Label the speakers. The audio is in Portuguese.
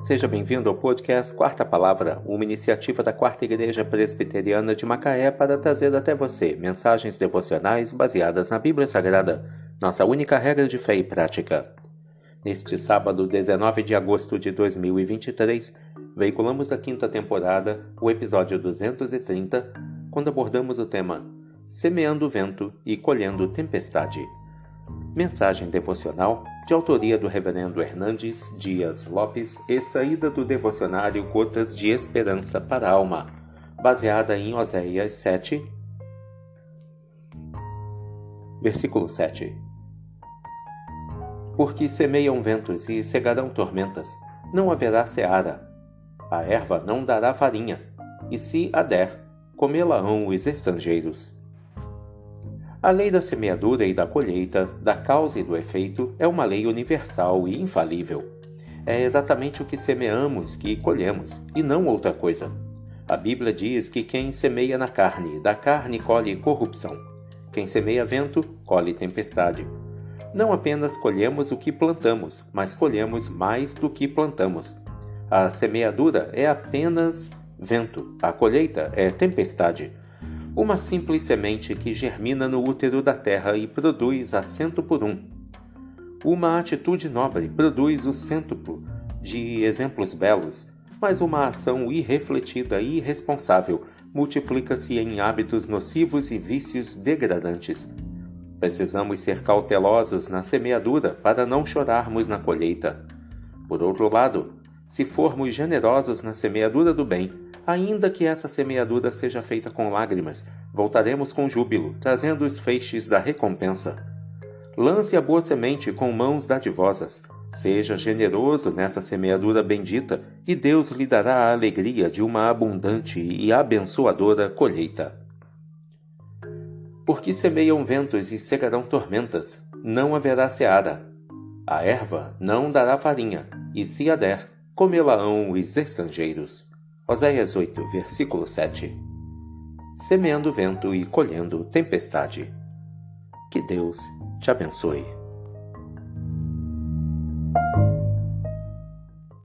Speaker 1: Seja bem-vindo ao podcast Quarta Palavra, uma iniciativa da Quarta Igreja Presbiteriana de Macaé para trazer até você mensagens devocionais baseadas na Bíblia Sagrada, nossa única regra de fé e prática. Neste sábado, 19 de agosto de 2023, veiculamos da quinta temporada o episódio 230, quando abordamos o tema Semeando Vento e Colhendo Tempestade. Mensagem devocional de autoria do Reverendo Hernandes Dias Lopes, extraída do devocionário Gotas de Esperança para a Alma, baseada em Oséias 7, versículo 7. Porque semeiam ventos e cegarão tormentas, não haverá seara. A erva não dará farinha, e se a der, comê-la-ão os estrangeiros. A lei da semeadura e da colheita, da causa e do efeito, é uma lei universal e infalível. É exatamente o que semeamos que colhemos, e não outra coisa. A Bíblia diz que quem semeia na carne, da carne colhe corrupção. Quem semeia vento, colhe tempestade. Não apenas colhemos o que plantamos, mas colhemos mais do que plantamos. A semeadura é apenas vento, a colheita é tempestade. Uma simples semente que germina no útero da terra e produz a cento por um. Uma atitude nobre produz o cêntuplo de exemplos belos, mas uma ação irrefletida e irresponsável multiplica-se em hábitos nocivos e vícios degradantes. Precisamos ser cautelosos na semeadura para não chorarmos na colheita. Por outro lado, se formos generosos na semeadura do bem, ainda que essa semeadura seja feita com lágrimas, voltaremos com júbilo, trazendo os feixes da recompensa. Lance a boa semente com mãos dadivosas. Seja generoso nessa semeadura bendita, e Deus lhe dará a alegria de uma abundante e abençoadora colheita. Porque semeiam ventos e cegarão tormentas, não haverá seara. A erva não dará farinha, e se a der, comê-la-ão os estrangeiros. Oséias 8, versículo 7. Semeando vento e colhendo tempestade. Que Deus te abençoe.